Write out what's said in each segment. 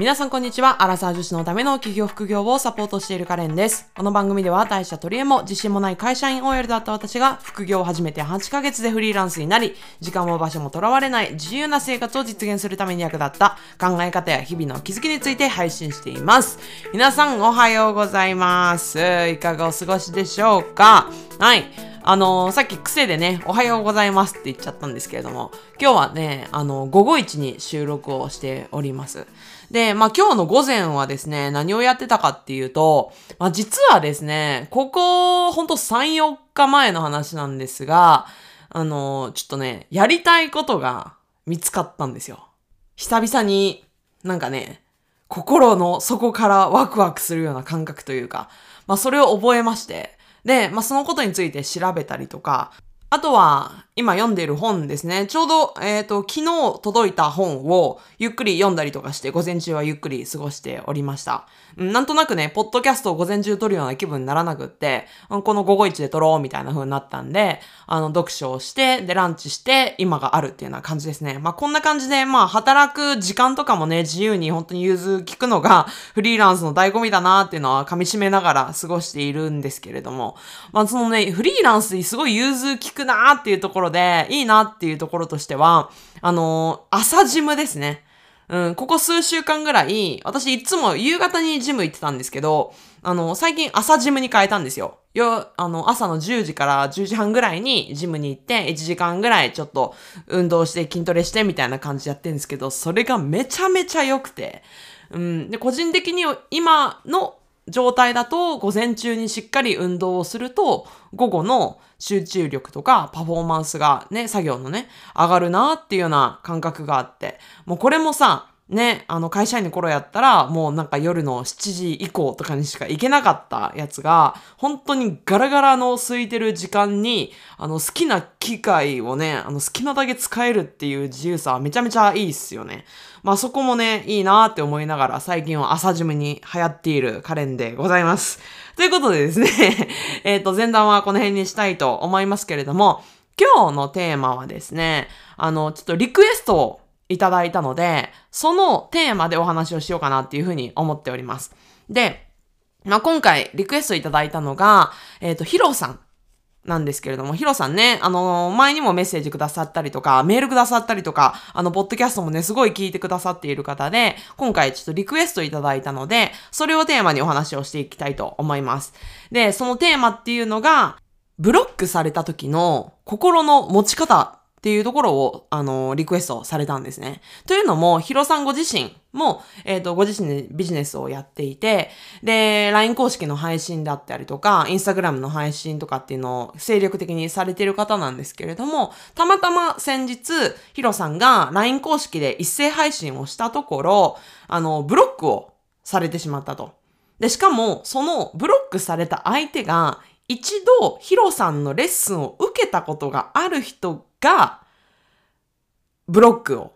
皆さんこんにちは。アラサー女子のための企業副業をサポートしているカレンです。この番組では大した取り柄も自信もない会社員 OL だった私が副業を始めて8ヶ月でフリーランスになり、時間も場所もとらわれない自由な生活を実現するために役立った考え方や日々の気づきについて配信しています。皆さんおはようございます。いかがお過ごしでしょうか？はい。あのーさっき癖でね、おはようございますって言っちゃったんですけれども、今日はね、あの午後一に収録をしております。で、まあ今日の午前はですね、何をやってたかっていうと、まあ実はですね、ここ、ほんと3、4日前の話なんですが、あのちょっとね、やりたいことが見つかったんですよ。久々になんかね、心の底からワクワクするような感覚というか、まあそれを覚えまして、で、まあそのことについて調べたりとか、あとは、今読んでいる本ですね。ちょうど、えっ、と、昨日届いた本をゆっくり読んだりとかして、午前中はゆっくり過ごしておりました。うんなんとなくね、ポッドキャストを午前中撮るような気分にならなくって、この午後一で撮ろうみたいな風になったんで、あの、読書をして、で、ランチして、今があるっていうような感じですね。まあ、こんな感じで、まあ、働く時間とかもね、自由に本当に融通聞くのが、フリーランスの醍醐味だなっていうのは噛み締めながら過ごしているんですけれども、まあ、そのね、フリーランスにすごい融通聞くなっていうところで、いいなっていうところとしては、あのー朝ジムですね。うん、ここ数週間ぐらい、私いつも夕方にジム行ってたんですけど、あの、最近朝ジムに変えたんですよ。よ、あの、朝の10時から10時半ぐらいにジムに行って、1時間ぐらいちょっと運動して筋トレしてみたいな感じやってるんですけど、それがめちゃめちゃ良くて、うん、で、個人的に今の状態だと、午前中にしっかり運動をすると、午後の集中力とかパフォーマンスがね、作業のね、上がるなっていうような感覚があって、もうこれもさ、ね、あの会社員の頃やったら、もうなんか夜の7時以降とかにしか行けなかったやつが、本当にガラガラの空いてる時間に、あの好きな機械をね、あの好きなだけ使えるっていう自由さはめちゃめちゃいいっすよね。まあそこもね、いいなーって思いながら最近は朝ジムに流行っているカレンでございます。ということでですね、えっと、前段はこの辺にしたいと思いますけれども、今日のテーマはですね、あの、ちょっとリクエストをいただいたので、そのテーマでお話をしようかなっていうふうに思っております。で、まあ、今回リクエストいただいたのが、えっ、と、ヒロさんなんですけれども、ヒロさんね、あの前にもメッセージくださったりとか、メールくださったりとか、あの、ポッドキャストもね、すごい聞いてくださっている方で、今回ちょっとリクエストいただいたので、それをテーマにお話をしていきたいと思います。で、そのテーマっていうのが、ブロックされた時の心の持ち方っていうところを、あの、リクエストされたんですね。というのも、ヒロさんご自身も、えっ、と、ご自身でビジネスをやっていて、で、LINE 公式の配信だったりとか、Instagram の配信とかっていうのを精力的にされている方なんですけれども、たまたま先日、ヒロさんが LINE 公式で一斉配信をしたところ、あの、ブロックをされてしまったと。で、しかも、そのブロックされた相手が、一度、ヒロさんのレッスンを受けたことがある人が、ブロックを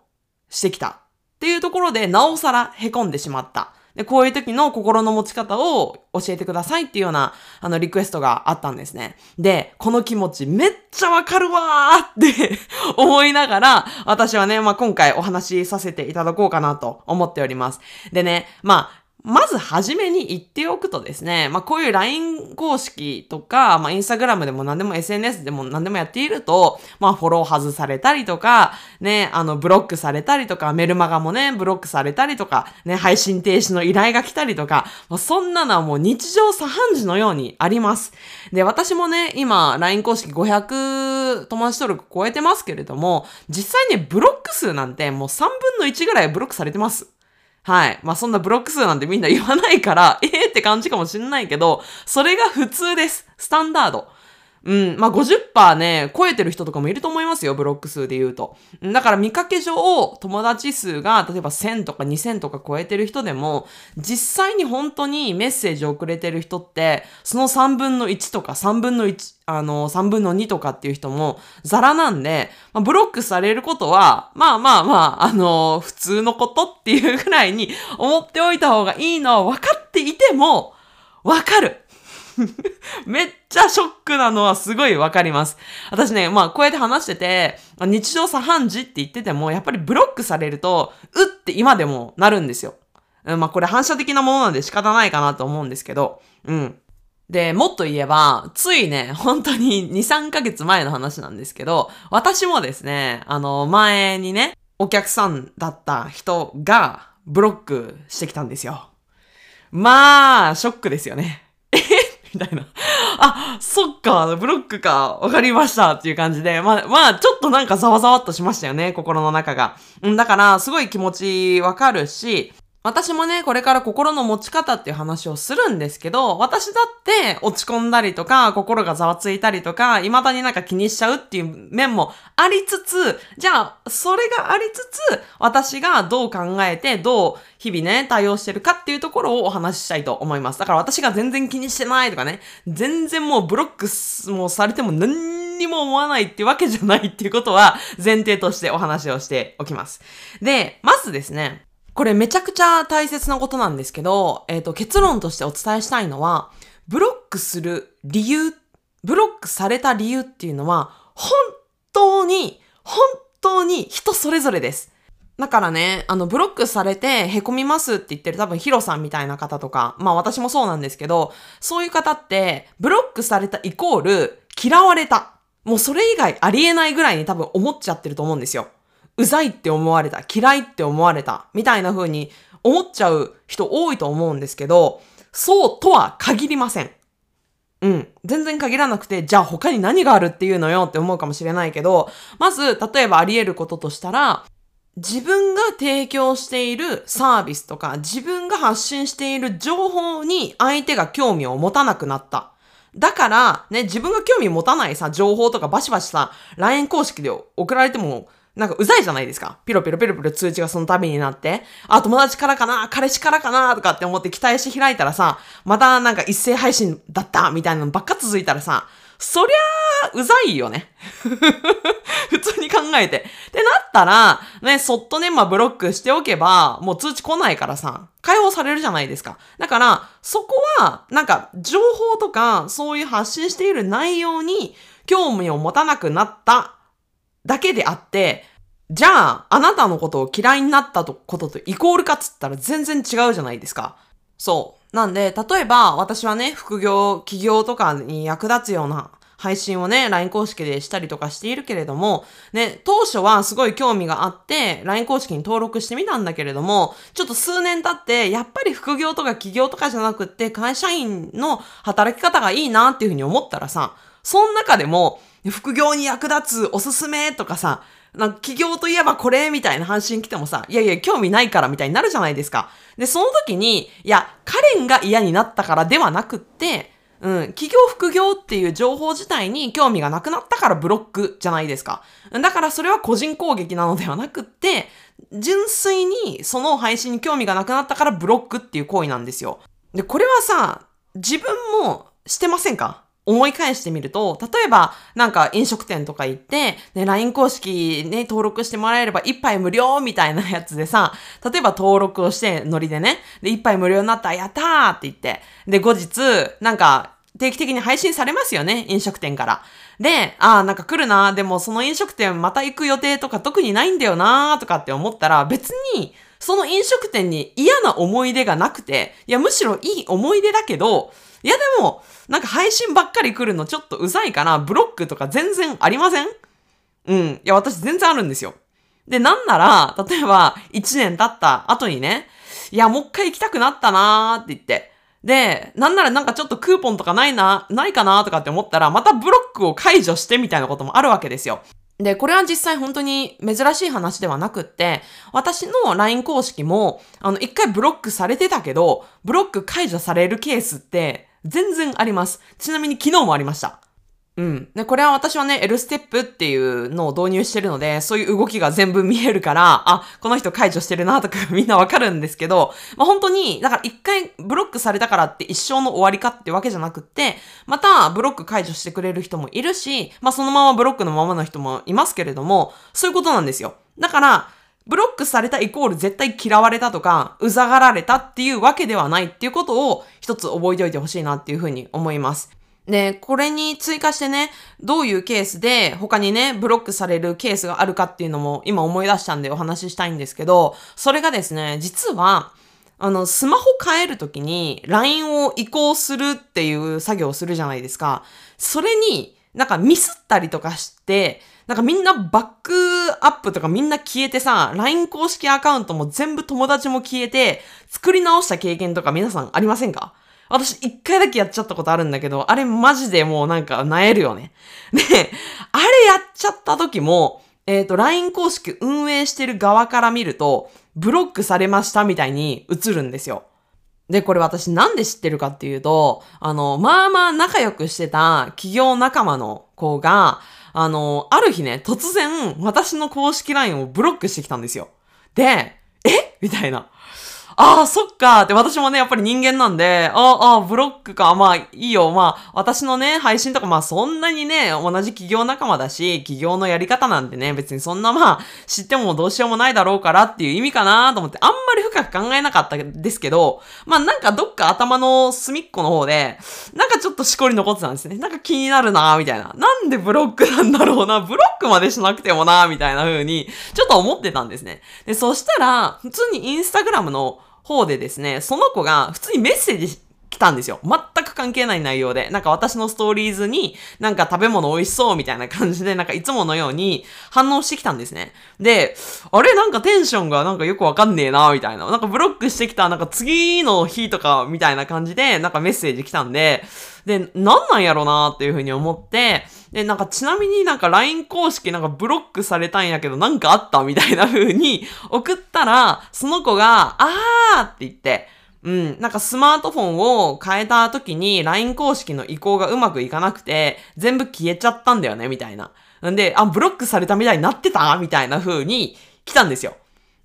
してきた。っていうところで、なおさら凹んでしまった。で、こういう時の心の持ち方を教えてくださいっていうような、あの、リクエストがあったんですね。で、この気持ちめっちゃわかるわーって 思いながら、私はね、まあ、今回お話しさせていただこうかなと思っております。でね、まあ、まずはじめに言っておくとですね、まあこういう LINE 公式とか、まあ Instagram でも何でも SNS でも何でもやっていると、まあフォロー外されたりとか、ね、あのブロックされたりとか、メルマガもね、ブロックされたりとか、ね、配信停止の依頼が来たりとか、まあ、そんなのはもう日常茶飯事のようにあります。で、私もね、今 LINE 公式500友達登録超えてますけれども、実際ね、ブロック数なんてもう3分の1ぐらいブロックされてます。はい。まあそんなブロック数なんてみんな言わないから、ええって感じかもしんないけど、それが普通です。スタンダード。うん。まあ50%ね、超えてる人とかもいると思いますよ、ブロック数で言うと。だから見かけ上、友達数が例えば1000とか2000とか超えてる人でも、実際に本当にメッセージを送れてる人って、その3分の1とか3分の1、あの、3分の2とかっていう人もザラなんで、まあ、ブロックされることは、まあまあまあ、あの、普通のことっていうぐらいに思っておいた方がいいのは分かっていても、わかる。めっちゃショックなのはすごいわかります。私ね、まあこうやって話してて、日常茶飯事って言ってても、やっぱりブロックされると、うって今でもなるんですよ。まあこれ反射的なものなんで仕方ないかなと思うんですけど、うん。で、もっと言えば、ついね、本当に2、3ヶ月前の話なんですけど、私もですね、あの、前にね、お客さんだった人がブロックしてきたんですよ。まあ、ショックですよね。みたいな。あ、そっか、ブロックか、わかりましたっていう感じで、まあ、まあ、ちょっとなんかざわざわっとしましたよね、心の中が。うん、だから、すごい気持ちわかるし、私もね、これから心の持ち方っていう話をするんですけど、私だって落ち込んだりとか、心がざわついたりとか、未だになんか気にしちゃうっていう面もありつつ、じゃあ、それがありつつ、私がどう考えて、どう日々ね、対応してるかっていうところをお話ししたいと思います。だから私が全然気にしてないとかね、全然もうブロックもされても何にも思わないってわけじゃないっていうことは前提としてお話をしておきます。で、まずですね、これめちゃくちゃ大切なことなんですけど、えっ、ー、と、結論としてお伝えしたいのは、ブロックする理由、ブロックされた理由っていうのは、本当に、本当に人それぞれです。だからね、あの、ブロックされて凹みますって言ってる多分ヒロさんみたいな方とか、まあ私もそうなんですけど、そういう方って、ブロックされたイコール嫌われた。もうそれ以外ありえないぐらいに多分思っちゃってると思うんですよ。うざいって思われた、嫌いって思われた、みたいな風に思っちゃう人多いと思うんですけど、そうとは限りません。うん。全然限らなくて、じゃあ他に何があるっていうのよって思うかもしれないけど、まず、例えばあり得ることとしたら、自分が提供しているサービスとか、自分が発信している情報に相手が興味を持たなくなった。だから、ね、自分が興味持たないさ、情報とかバシバシさ、LINE 公式で送られてもなんかうざいじゃないですか。ピロピロピロピロ通知がその度になって。あ、友達からかな？彼氏からかな？とかって思って期待して開いたらさ、またなんか一斉配信だった？みたいなのばっか続いたらさ、そりゃあ、うざいよね。普通に考えて。ってなったら、ね、そっとね、まあブロックしておけば、もう通知来ないからさ、解放されるじゃないですか。だから、そこは、なんか、情報とか、そういう発信している内容に、興味を持たなくなっただけであって、じゃあ、あなたのことを嫌いになったこととイコールかっつったら全然違うじゃないですか。そう。なんで、例えば私はね、副業、企業とかに役立つような配信をね、LINE 公式でしたりとかしているけれども、ね、当初はすごい興味があって、LINE 公式に登録してみたんだけれども、ちょっと数年経って、やっぱり副業とか企業とかじゃなくって、会社員の働き方がいいなっていうふうに思ったらさ、その中でも、副業に役立つおすすめとかさ、なんか企業といえばこれみたいな話信来てもさ、いやいや、興味ないからみたいになるじゃないですか。で、その時に、いや、カレンが嫌になったからではなくって、うん、企業副業っていう情報自体に興味がなくなったからブロックじゃないですか。だからそれは個人攻撃なのではなくって、純粋にその配信に興味がなくなったからブロックっていう行為なんですよ。で、これはさ、自分もしてませんか？思い返してみると、例えば、なんか飲食店とか行って、ね、LINE 公式ね、登録してもらえれば一杯無料みたいなやつでさ、例えば登録をして、ノリでね、で、一杯無料になったら、やったーって言って、で、後日、なんか、定期的に配信されますよね、飲食店から。で、ああ、なんか来るなー、でもその飲食店また行く予定とか特にないんだよなーとかって思ったら、別に、その飲食店に嫌な思い出がなくて、いや、むしろいい思い出だけど、いやでも、なんか配信ばっかり来るのちょっとうざいかな。ブロックとか全然ありません？うん。いや、私全然あるんですよ。で、なんなら、例えば、1年経った後にね、いや、もう一回行きたくなったなーって言って。で、なんならなんかちょっとクーポンとかないな、ないかなとかって思ったら、またブロックを解除してみたいなこともあるわけですよ。で、これは実際本当に珍しい話ではなくって、私の LINE 公式も、あの、一回ブロックされてたけど、ブロック解除されるケースって、全然あります。ちなみに昨日もありました。うん。で、これは私はね、L ステップっていうのを導入してるので、そういう動きが全部見えるから、あ、この人解除してるなとか みんなわかるんですけど、まあ、本当に、だから一回ブロックされたからって一生の終わりかってわけじゃなくって、またブロック解除してくれる人もいるし、まあそのままブロックのままの人もいますけれども、そういうことなんですよ。だから、ブロックされたイコール絶対嫌われたとか、うざがられたっていうわけではないっていうことを一つ覚えておいてほしいなっていうふうに思います。で、これに追加してね、どういうケースで他にね、ブロックされるケースがあるかっていうのも今思い出したんでお話ししたいんですけど、それがですね、実は、あの、スマホ変えるときに LINE を移行するっていう作業をするじゃないですか。それになんかミスったりとかして、なんかみんなバックアップとかみんな消えてさ、LINE 公式アカウントも全部友達も消えて、作り直した経験とか皆さんありませんか？私一回だけやっちゃったことあるんだけど、あれマジでもうなんか萎えるよね。で、あれやっちゃった時も、えっ、ー、と、LINE 公式運営してる側から見ると、ブロックされましたみたいに映るんですよ。で、これ私なんで知ってるかっていうと、あの、まあまあ仲良くしてた企業仲間の子が、あの、ある日ね、突然私の公式 LINE をブロックしてきたんですよ。で、え？みたいな。ああ、そっかって私もね、やっぱり人間なんで、ああ、ブロックか、まあいいよ、まあ私のね、配信とかまあそんなにね、同じ企業仲間だし、企業のやり方なんてね、別にそんなまあ知ってもどうしようもないだろうからっていう意味かなと思って、あんまり深く考えなかったですけど、まあなんかどっか頭の隅っこの方で、なんかちょっとしこり残ってたんですね。なんか気になるなみたいな。なんでブロックなんだろうな、ブロックまでしなくてもなみたいな風に、ちょっと思ってたんですね。で、そしたら、普通にインスタグラムの方でですね、その子が普通にメッセージ来たんですよ。全く関係ない内容で。なんか私のストーリーズに、なんか食べ物美味しそうみたいな感じで、なんかいつものように反応してきたんですね。で、あれ？なんかテンションがなんかよくわかんねえなみたいな。なんかブロックしてきた、なんか次の日とかみたいな感じで、なんかメッセージ来たんで、で、なんなんやろなっていうふうに思って、で、なんかちなみになんか LINE 公式なんかブロックされたんやけどなんかあったみたいな風に 送ったら、その子が、あーって言って、うん。なんかスマートフォンを変えた時に LINE 公式の移行がうまくいかなくて、全部消えちゃったんだよね、みたいな。んで、あ、ブロックされたみたいになってた？みたいな風に来たんですよ。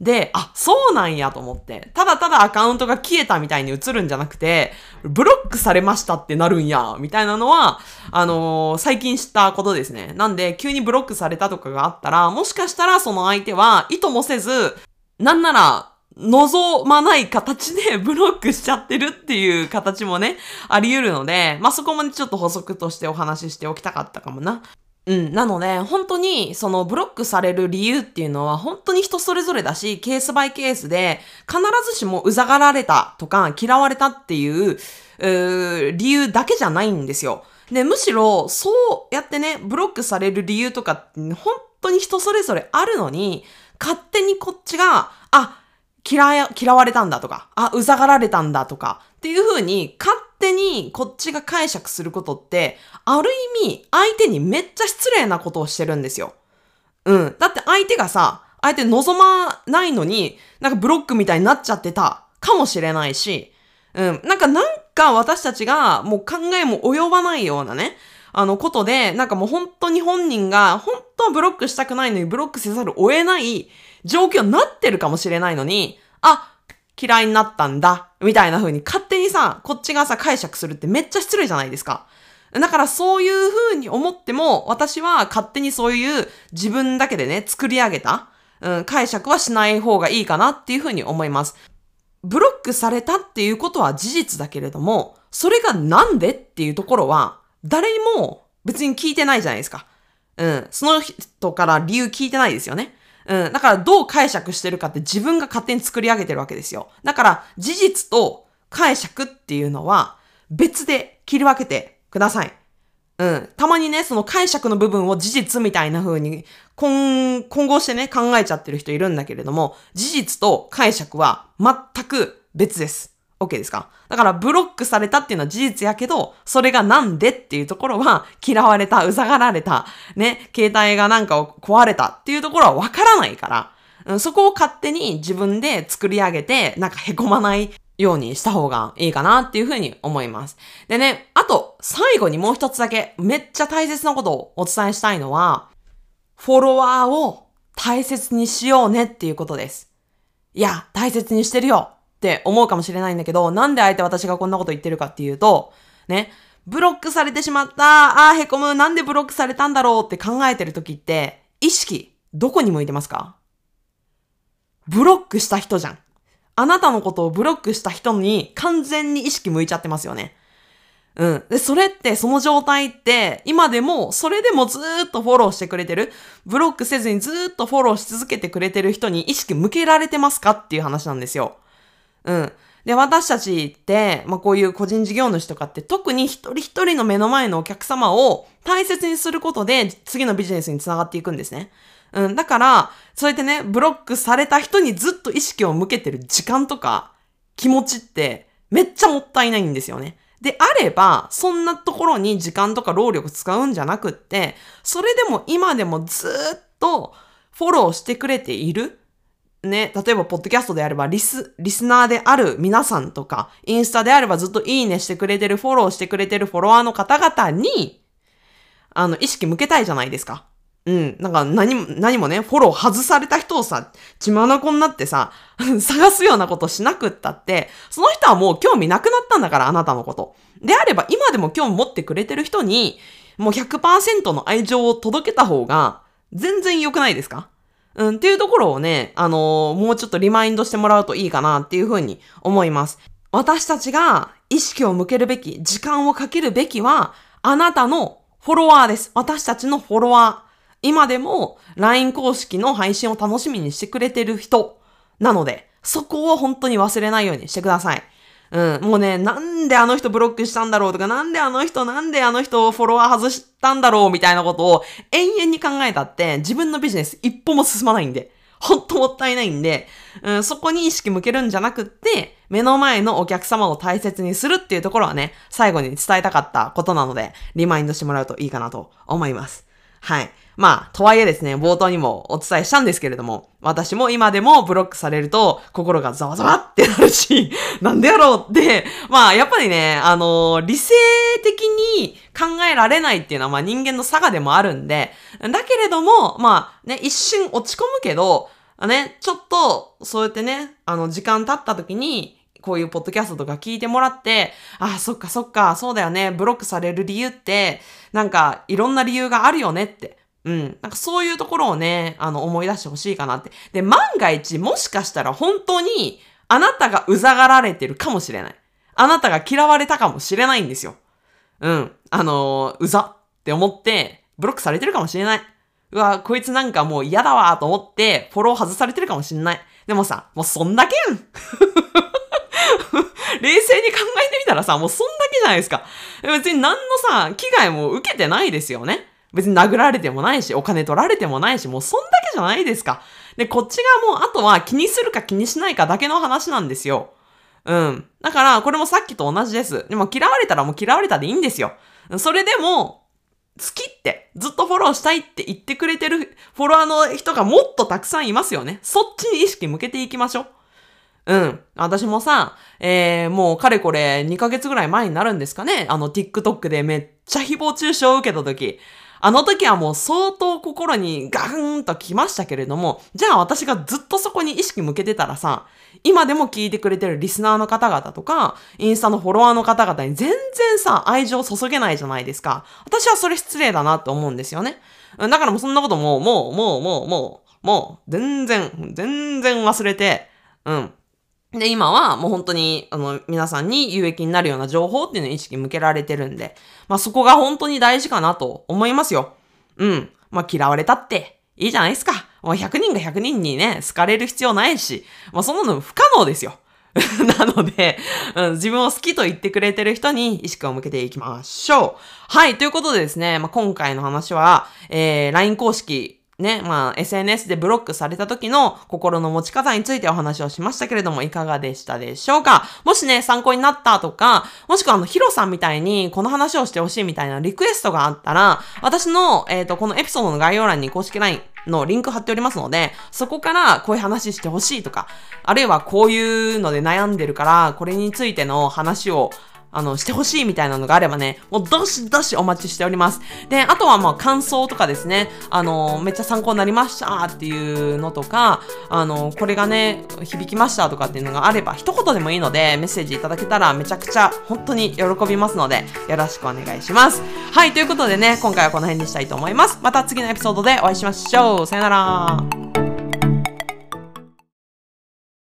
で、あ、そうなんやと思って、ただただアカウントが消えたみたいに映るんじゃなくて、ブロックされましたってなるんや、みたいなのは、あのー、最近知ったことですね。なんで、急にブロックされたとかがあったら、もしかしたらその相手は意図もせず、なんなら、望まない形で ブロックしちゃってるっていう形もね、あり得るので、まあ、そこまでちょっと補足としてお話ししておきたかったかもな。うん。なので、本当に、そのブロックされる理由っていうのは、本当に人それぞれだし、ケースバイケースで、必ずしもうざがられたとか、嫌われたっていう、う理由だけじゃないんですよ。で、むしろ、そうやってね、ブロックされる理由とか、本当に人それぞれあるのに、勝手にこっちが、あ、嫌嫌われたんだとか、あ、うざがられたんだとか、っていう風に、勝手にこっちが解釈することって、ある意味、相手にめっちゃ失礼なことをしてるんですよ。うん。だって相手がさ、相手望まないのに、なんかブロックみたいになっちゃってたかもしれないし、うん。なんかなんか私たちがもう考えも及ばないようなね、あのことで、なんかもう本当に本人が本当はブロックしたくないのにブロックせざるを得ない状況になってるかもしれないのに、あ、嫌いになったんだ、みたいな風に勝手にさ、こっちがさ解釈するってめっちゃ失礼じゃないですか。だからそういう風に思っても、私は勝手にそういう自分だけでね、作り上げた、うん、解釈はしない方がいいかなっていう風に思います。ブロックされたっていうことは事実だけれども、それがなんでっていうところは、誰にも別に聞いてないじゃないですか。うん。その人から理由聞いてないですよね。うん。だからどう解釈してるかって自分が勝手に作り上げてるわけですよ。だから事実と解釈っていうのは別で切り分けてください。うん。たまにね、その解釈の部分を事実みたいな風に混、混合してね、考えちゃってる人いるんだけれども、事実と解釈は全く別です。OK ですか？だからブロックされたっていうのは事実やけど、それがなんでっていうところは、嫌われた、うざがられた、ね、携帯がなんか壊れたっていうところはわからないから、そこを勝手に自分で作り上げて、なんか凹まないようにした方がいいかなっていうふうに思います。でね、あと、最後にもう一つだけ、めっちゃ大切なことをお伝えしたいのは、フォロワーを大切にしようねっていうことです。いや、大切にしてるよ。って思うかもしれないんだけど、なんであえて私がこんなこと言ってるかっていうと、ね、ブロックされてしまった、あーへこむ、なんでブロックされたんだろうって考えてる時って、意識、どこに向いてますか？ブロックした人じゃん。あなたのことをブロックした人に完全に意識向いちゃってますよね。うん。で、それって、その状態って、今でも、それでもずーっとフォローしてくれてる、ブロックせずにずーっとフォローし続けてくれてる人に意識向けられてますか？っていう話なんですよ。うん。で、私たちって、まあ、こういう個人事業主とかって特に一人一人の目の前のお客様を大切にすることで次のビジネスにつながっていくんですね。うん、だから、そうやってね、ブロックされた人にずっと意識を向けてる時間とか気持ちってめっちゃもったいないんですよね。であれば、そんなところに時間とか労力使うんじゃなくって、それでも今でもずっとフォローしてくれているね、例えば、ポッドキャストであれば、リス、リスナーである皆さんとか、インスタであればずっといいねしてくれてる、フォローしてくれてるフォロワーの方々に、あの、意識向けたいじゃないですか。うん。なんか何も、何もね、フォロー外された人をさ、血まなこになってさ、探すようなことしなくったって、その人はもう興味なくなったんだから、あなたのこと。であれば、今でも興味持ってくれてる人に、もう100%の愛情を届けた方が、全然良くないですか？うん、っていうところをね、あのー、もうちょっとリマインドしてもらうといいかなっていうふうに思います。私たちが意識を向けるべき、時間をかけるべきは、あなたのフォロワーです。私たちのフォロワー。今でも LINE 公式の配信を楽しみにしてくれてる人なので、そこを本当に忘れないようにしてください。うん、もうね、なんであの人ブロックしたんだろうとか、なんであの人、なんであの人をフォロワー外したんだろうみたいなことを延々に考えたって、自分のビジネス一歩も進まないんで、ほんともったいないんで、うん、そこに意識向けるんじゃなくって、目の前のお客様を大切にするっていうところはね、最後に伝えたかったことなので、リマインドしてもらうといいかなと思います。はい。まあ、とはいえですね、冒頭にもお伝えしたんですけれども、私も今でもブロックされると心がざわざわってなるし、なんでやろうって、まあ、やっぱりね、あのー、理性的に考えられないっていうのは、まあ人間の差がでもあるんで、だけれども、まあ、ね、一瞬落ち込むけど、ね、ちょっと、そうやってね、あの、時間経った時に、こういうポッドキャストとか聞いてもらって、ああ、そっかそっか、そうだよね、ブロックされる理由って、なんか、いろんな理由があるよねって。うん。なんかそういうところをね、あの、思い出してほしいかなって。で、万が一、もしかしたら本当に、あなたがうざがられてるかもしれない。あなたが嫌われたかもしれないんですよ。うん。あのうざって思って、ブロックされてるかもしれない。うわ、こいつなんかもう嫌だわと思って、フォロー外されてるかもしれない。でもさ、もうそんだけん 冷静に考えてみたらさ、もうそんだけじゃないですか。別に何のさ、危害も受けてないですよね。別に殴られてもないし、お金取られてもないし、もうそんだけじゃないですか。で、こっちがもう、あとは気にするか気にしないかだけの話なんですよ。うん。だから、これもさっきと同じです。でも嫌われたらもう嫌われたでいいんですよ。それでも、好きって、ずっとフォローしたいって言ってくれてるフォロワーの人がもっとたくさんいますよね。そっちに意識向けていきましょう。うん。私もさ、えー、もうかれこれ2ヶ月ぐらい前になるんですかね。あの TikTok でめっちゃ誹謗中傷を受けた時。あの時はもう相当心にガーンと来ましたけれども、じゃあ私がずっとそこに意識向けてたらさ、今でも聞いてくれてるリスナーの方々とか、インスタのフォロワーの方々に全然さ、愛情を注げないじゃないですか。私はそれ失礼だなって思うんですよね。だからもうそんなこともう、もう、もう、もう、もう、もう、全然、全然忘れて、うん。で、今はもう本当に、あの、皆さんに有益になるような情報っていうのを意識向けられてるんで、まあそこが本当に大事かなと思いますよ。うん。まあ嫌われたっていいじゃないですか。もう100人が100人にね、好かれる必要ないし、まあそんなの不可能ですよ。なので、うん、自分を好きと言ってくれてる人に意識を向けていきましょう。はい、ということでですね、まあ、今回の話は、えー、LINE 公式ね、まあ、SNS でブロックされた時の心の持ち方についてお話をしましたけれども、いかがでしたでしょうか？もしね、参考になったとか、もしくはあの、ヒロさんみたいにこの話をしてほしいみたいなリクエストがあったら、私の、えっ、ー、と、このエピソードの概要欄に公式 LINE のリンク貼っておりますので、そこからこういう話してほしいとか、あるいはこういうので悩んでるから、これについての話をあの、してほしいみたいなのがあればね、もうどしどしお待ちしております。で、あとはまあ感想とかですね、あの、めっちゃ参考になりましたっていうのとか、あの、これがね、響きましたとかっていうのがあれば、一言でもいいのでメッセージいただけたらめちゃくちゃ本当に喜びますので、よろしくお願いします。はい、ということでね、今回はこの辺にしたいと思います。また次のエピソードでお会いしましょう。さよなら。